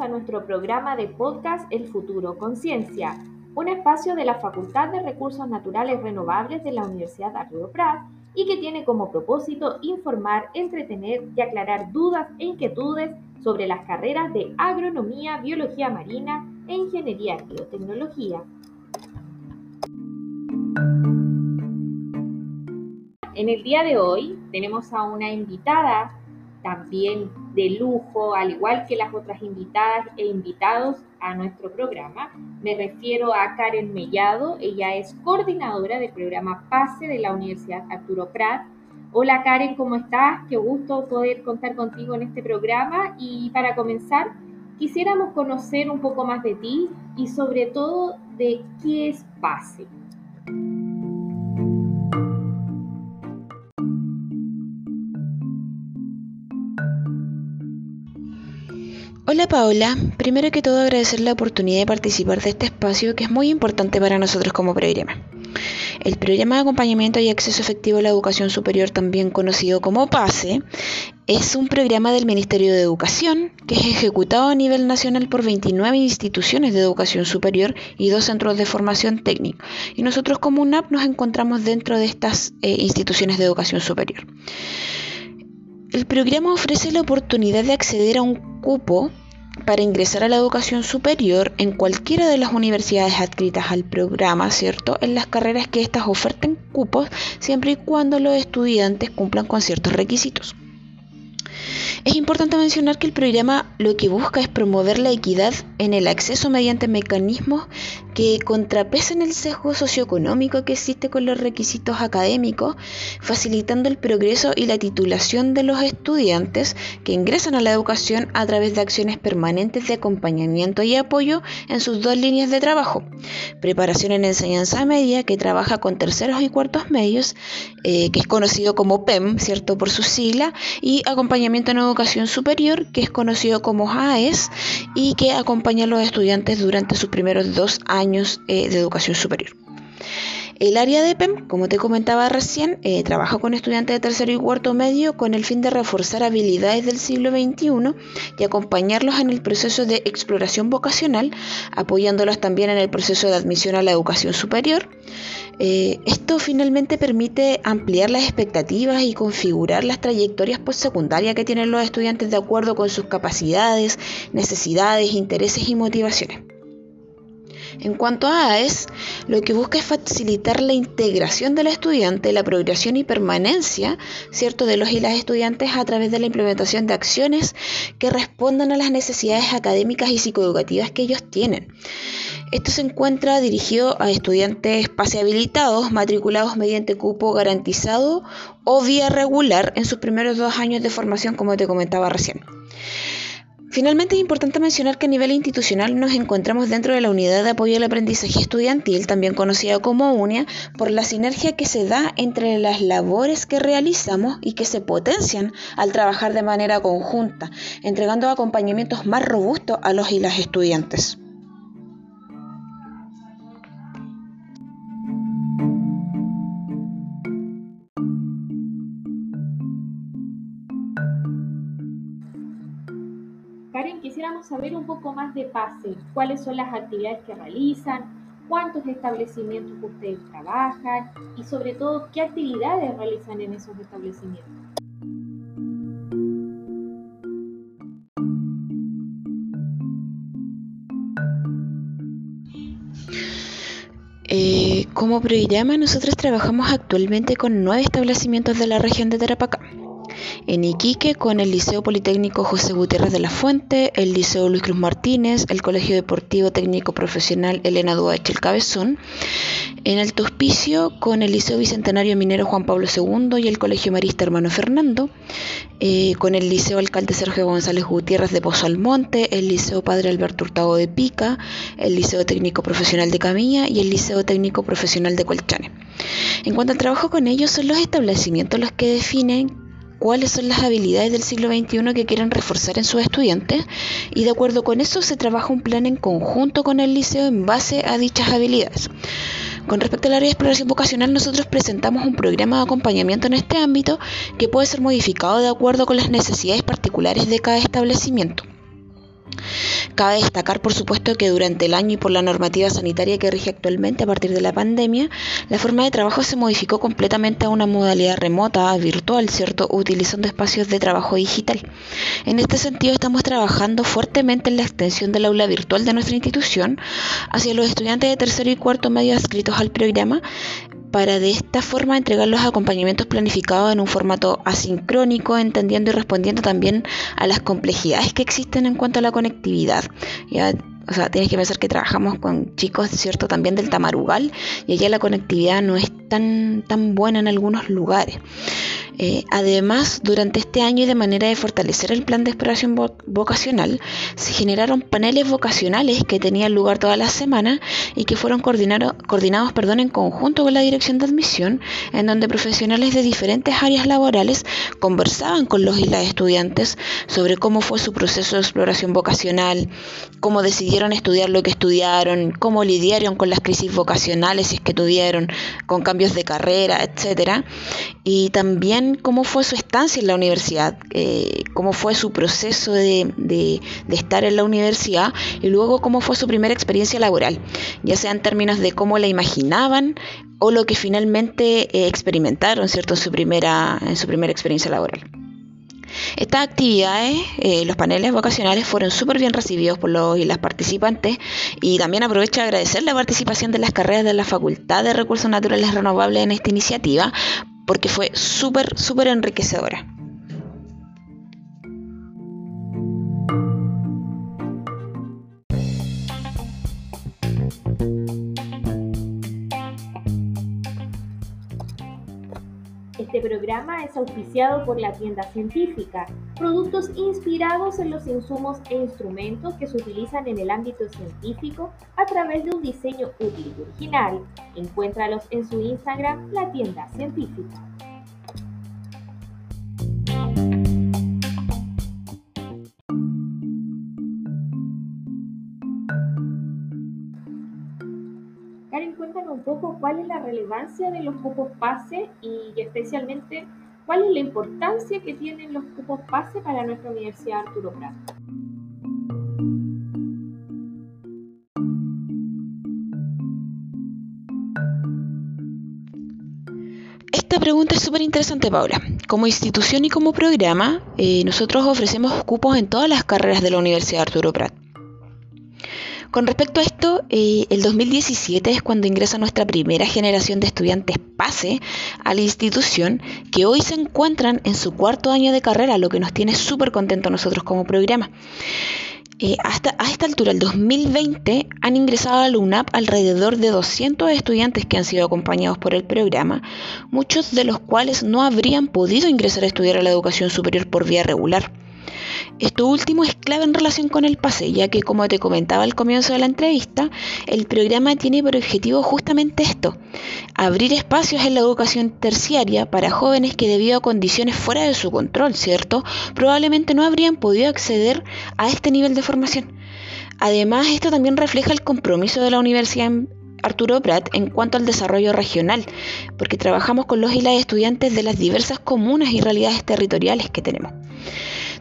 A nuestro programa de podcast El futuro Conciencia, un espacio de la Facultad de Recursos Naturales Renovables de la Universidad Arturo Prat y que tiene como propósito informar, entretener y aclarar dudas e inquietudes sobre las carreras de agronomía, biología marina e ingeniería y biotecnología. En el día de hoy tenemos a una invitada también de lujo, al igual que las otras invitadas e invitados a nuestro programa. Me refiero a Karen Mellado, ella es coordinadora del programa PASE de la Universidad Arturo Prat. Hola Karen, ¿cómo estás? Qué gusto poder contar contigo en este programa y para comenzar quisiéramos conocer un poco más de ti y sobre todo de qué es PASE. Hola Paola, primero que todo agradecer la oportunidad de participar de este espacio que es muy importante para nosotros como programa. El programa de acompañamiento y acceso efectivo a la educación superior, también conocido como PASE, es un programa del Ministerio de Educación que es ejecutado a nivel nacional por 29 instituciones de educación superior y dos centros de formación técnica. Y nosotros como UNAP nos encontramos dentro de estas eh, instituciones de educación superior. El programa ofrece la oportunidad de acceder a un cupo para ingresar a la educación superior en cualquiera de las universidades adscritas al programa, ¿cierto? En las carreras que éstas oferten cupos, siempre y cuando los estudiantes cumplan con ciertos requisitos. Es importante mencionar que el programa lo que busca es promover la equidad en el acceso mediante mecanismos que contrapesen el sesgo socioeconómico que existe con los requisitos académicos, facilitando el progreso y la titulación de los estudiantes que ingresan a la educación a través de acciones permanentes de acompañamiento y apoyo en sus dos líneas de trabajo. Preparación en enseñanza media, que trabaja con terceros y cuartos medios, eh, que es conocido como PEM, ¿cierto? Por su sigla, y acompañamiento en educación superior, que es conocido como AES, y que acompaña a los estudiantes durante sus primeros dos años eh, de educación superior. El área de PEM, como te comentaba recién, eh, trabaja con estudiantes de tercero y cuarto medio con el fin de reforzar habilidades del siglo XXI y acompañarlos en el proceso de exploración vocacional, apoyándolos también en el proceso de admisión a la educación superior. Eh, esto finalmente permite ampliar las expectativas y configurar las trayectorias postsecundarias que tienen los estudiantes de acuerdo con sus capacidades, necesidades, intereses y motivaciones. En cuanto a AES, lo que busca es facilitar la integración del estudiante, la progresión y permanencia ¿cierto? de los y las estudiantes a través de la implementación de acciones que respondan a las necesidades académicas y psicoeducativas que ellos tienen. Esto se encuentra dirigido a estudiantes pase habilitados, matriculados mediante cupo garantizado o vía regular en sus primeros dos años de formación, como te comentaba recién. Finalmente es importante mencionar que a nivel institucional nos encontramos dentro de la unidad de apoyo al aprendizaje estudiantil, también conocida como UNIA, por la sinergia que se da entre las labores que realizamos y que se potencian al trabajar de manera conjunta, entregando acompañamientos más robustos a los y las estudiantes. Quisiéramos saber un poco más de PASE, cuáles son las actividades que realizan, cuántos establecimientos ustedes trabajan y sobre todo qué actividades realizan en esos establecimientos. Eh, como programa, nosotros trabajamos actualmente con nueve establecimientos de la región de Tarapacá en Iquique con el Liceo Politécnico José Gutiérrez de la Fuente, el Liceo Luis Cruz Martínez, el Colegio Deportivo Técnico Profesional Elena Duache El Cabezón, en el Hospicio con el Liceo Bicentenario Minero Juan Pablo II y el Colegio Marista Hermano Fernando, eh, con el Liceo Alcalde Sergio González Gutiérrez de Pozo Almonte, el Liceo Padre Alberto Hurtado de Pica, el Liceo Técnico Profesional de Camilla y el Liceo Técnico Profesional de Colchane. En cuanto al trabajo con ellos, son los establecimientos los que definen cuáles son las habilidades del siglo XXI que quieren reforzar en sus estudiantes y de acuerdo con eso se trabaja un plan en conjunto con el liceo en base a dichas habilidades. Con respecto al área de exploración vocacional, nosotros presentamos un programa de acompañamiento en este ámbito que puede ser modificado de acuerdo con las necesidades particulares de cada establecimiento. Cabe destacar, por supuesto, que durante el año y por la normativa sanitaria que rige actualmente a partir de la pandemia, la forma de trabajo se modificó completamente a una modalidad remota, virtual, ¿cierto?, utilizando espacios de trabajo digital. En este sentido, estamos trabajando fuertemente en la extensión del aula virtual de nuestra institución hacia los estudiantes de tercero y cuarto medio adscritos al programa, para de esta forma entregar los acompañamientos planificados en un formato asincrónico, entendiendo y respondiendo también a las complejidades que existen en cuanto a la conectividad. ¿ya? O sea, tienes que pensar que trabajamos con chicos, ¿cierto? También del Tamarugal y allá la conectividad no es tan, tan buena en algunos lugares. Eh, además, durante este año y de manera de fortalecer el plan de exploración vocacional, se generaron paneles vocacionales que tenían lugar toda la semana y que fueron coordinados perdón, en conjunto con la dirección de admisión, en donde profesionales de diferentes áreas laborales conversaban con los y estudiantes sobre cómo fue su proceso de exploración vocacional, cómo decidieron estudiar lo que estudiaron, cómo lidiaron con las crisis vocacionales es que tuvieron, con cambios de carrera, etc. Y también cómo fue su estancia en la universidad, eh, cómo fue su proceso de, estar en la universidad y luego cómo fue su primera experiencia laboral, ya sea en términos de cómo la imaginaban o lo que finalmente eh, experimentaron ¿cierto? En, su primera, su primera experiencia laboral. Estas actividades, eh, los paneles vocacionales, fueron súper bien recibidos por los y las participantes y también aprovecho de agradecer la participación de las carreras de la Facultad de Recursos Naturales Renovables en esta iniciativa porque fue súper, súper enriquecedora. Programa es auspiciado por la tienda científica, productos inspirados en los insumos e instrumentos que se utilizan en el ámbito científico a través de un diseño útil y original. Encuéntralos en su Instagram, la tienda científica. Cuál es la relevancia de los cupos PASE y especialmente cuál es la importancia que tienen los cupos PASE para nuestra Universidad Arturo Prat. Esta pregunta es súper interesante, Paula. Como institución y como programa, eh, nosotros ofrecemos cupos en todas las carreras de la Universidad Arturo Prat. Con respecto a esto, eh, el 2017 es cuando ingresa nuestra primera generación de estudiantes PASE a la institución que hoy se encuentran en su cuarto año de carrera, lo que nos tiene súper contentos nosotros como programa. Eh, hasta a esta altura, el 2020, han ingresado a la UNAP alrededor de 200 estudiantes que han sido acompañados por el programa, muchos de los cuales no habrían podido ingresar a estudiar a la educación superior por vía regular. Esto último es clave en relación con el pase, ya que como te comentaba al comienzo de la entrevista, el programa tiene por objetivo justamente esto, abrir espacios en la educación terciaria para jóvenes que debido a condiciones fuera de su control, ¿cierto? Probablemente no habrían podido acceder a este nivel de formación. Además, esto también refleja el compromiso de la Universidad Arturo Prat en cuanto al desarrollo regional, porque trabajamos con los y las estudiantes de las diversas comunas y realidades territoriales que tenemos.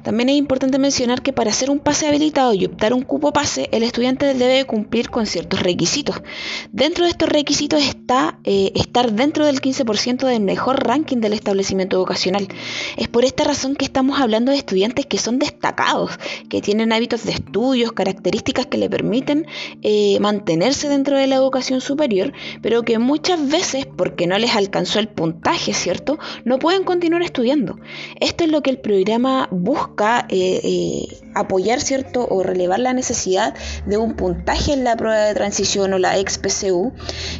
También es importante mencionar que para hacer un pase habilitado y optar un cupo pase, el estudiante debe cumplir con ciertos requisitos. Dentro de estos requisitos está eh, estar dentro del 15% del mejor ranking del establecimiento educacional. Es por esta razón que estamos hablando de estudiantes que son destacados, que tienen hábitos de estudios, características que le permiten eh, mantenerse dentro de la educación superior, pero que muchas veces, porque no les alcanzó el puntaje, ¿cierto?, no pueden continuar estudiando. Esto es lo que el programa busca eh, eh, apoyar cierto o relevar la necesidad de un puntaje en la prueba de transición o la ex PCU,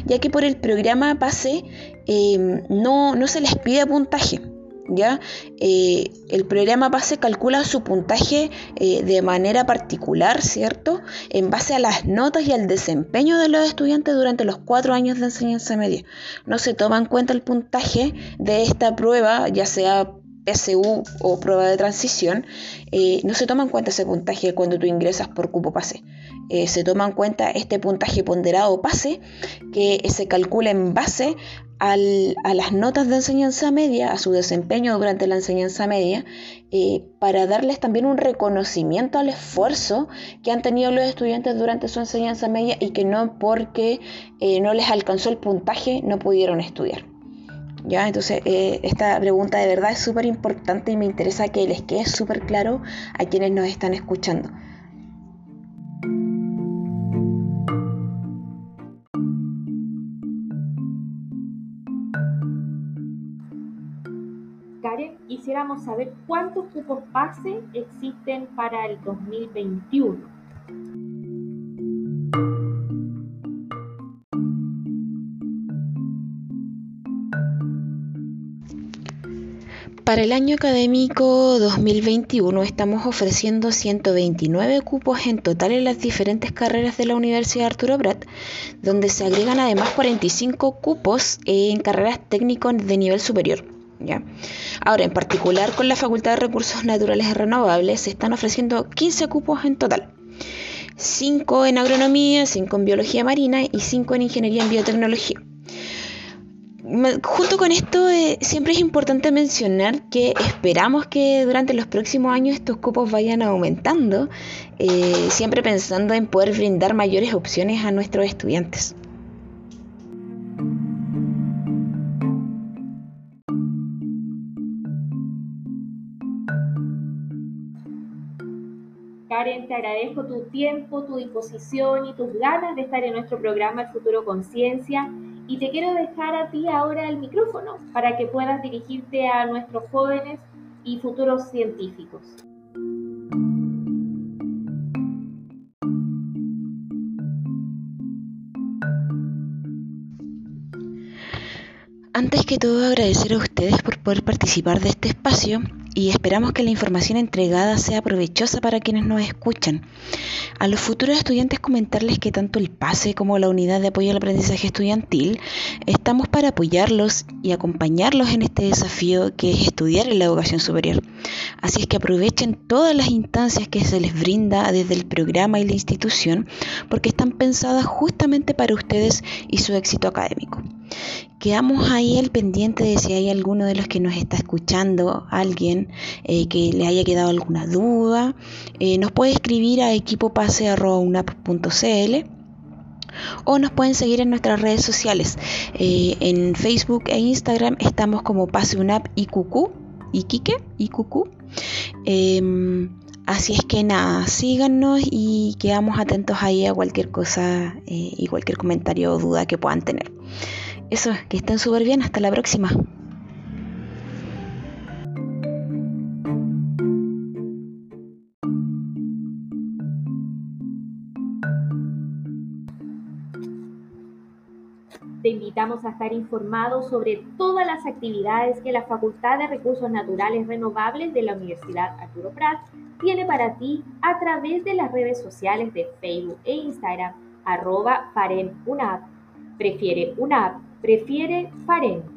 ya que por el programa PASE eh, no, no se les pide puntaje. ¿Ya? el programa PASE calcula su puntaje de manera particular, ¿cierto? En base a las notas y al desempeño de los estudiantes durante los cuatro años de enseñanza media. No se toma en cuenta el puntaje de esta prueba, ya sea PSU o prueba de transición, eh, no se toma en cuenta ese puntaje cuando tú ingresas por cupo pase. Eh, se toma en cuenta este puntaje ponderado pase que se calcula en base a las notas de enseñanza media, a su desempeño durante la enseñanza media, eh, para darles también un reconocimiento al esfuerzo que han tenido los estudiantes durante su enseñanza media y que no porque no les alcanzó el puntaje no pudieron estudiar. ¿Ya? Entonces, eh, esta pregunta de verdad es súper importante y me interesa que les quede súper claro a quienes nos están escuchando. Karen, quisiéramos saber cuántos cupos PASE existen para el 2021. Para el año académico 2021 estamos ofreciendo 129 cupos en total en las diferentes carreras de la Universidad Arturo Prat, donde se agregan además 45 cupos en carreras técnicos de nivel superior. ¿ya? Ahora, en particular con la Facultad de Recursos Naturales y Renovables, se están ofreciendo 15 cupos en total. 5 en agronomía, 5 en biología marina y 5 en ingeniería en biotecnología junto con esto, eh, siempre es importante mencionar que esperamos que durante los próximos años estos cupos vayan aumentando, eh, siempre pensando en poder brindar mayores opciones a nuestros estudiantes. Karen, te agradezco tu tiempo, tu disposición y tus ganas de estar en nuestro programa El Futuro Conciencia y te quiero dejar a ti ahora el micrófono para que puedas dirigirte a nuestros jóvenes y futuros científicos. Antes que todo agradecer a ustedes por poder participar de este espacio y esperamos que la información entregada sea provechosa para quienes nos escuchan. A los futuros estudiantes comentarles que tanto el PASE como la Unidad de Apoyo al Aprendizaje Estudiantil estamos para apoyarlos y acompañarlos en este desafío que es estudiar en la educación superior. Así es que aprovechen todas las instancias que se les brinda desde el programa y la institución porque están pensadas justamente para ustedes y su éxito académico. Quedamos ahí al pendiente de si hay alguno de los que nos está escuchando, alguien eh, que le haya quedado alguna duda, eh, nos puede escribir a equipopase.unap.cl o nos pueden seguir en nuestras redes sociales. Eh, en Facebook e Instagram estamos como PaseUnap IQQ, Iquique, IQQ. Em, así es que nada, síganos y quedamos atentos ahí a cualquier cosa y cualquier comentario o duda que puedan tener. Eso, que estén súper bien. Hasta la próxima. Te invitamos a estar informado sobre todas las actividades que la Facultad de Recursos Naturales Renovables de la Universidad Arturo Prat tiene para ti a través de las redes sociales de Facebook e Instagram, arroba Prefiere una prefiere Faren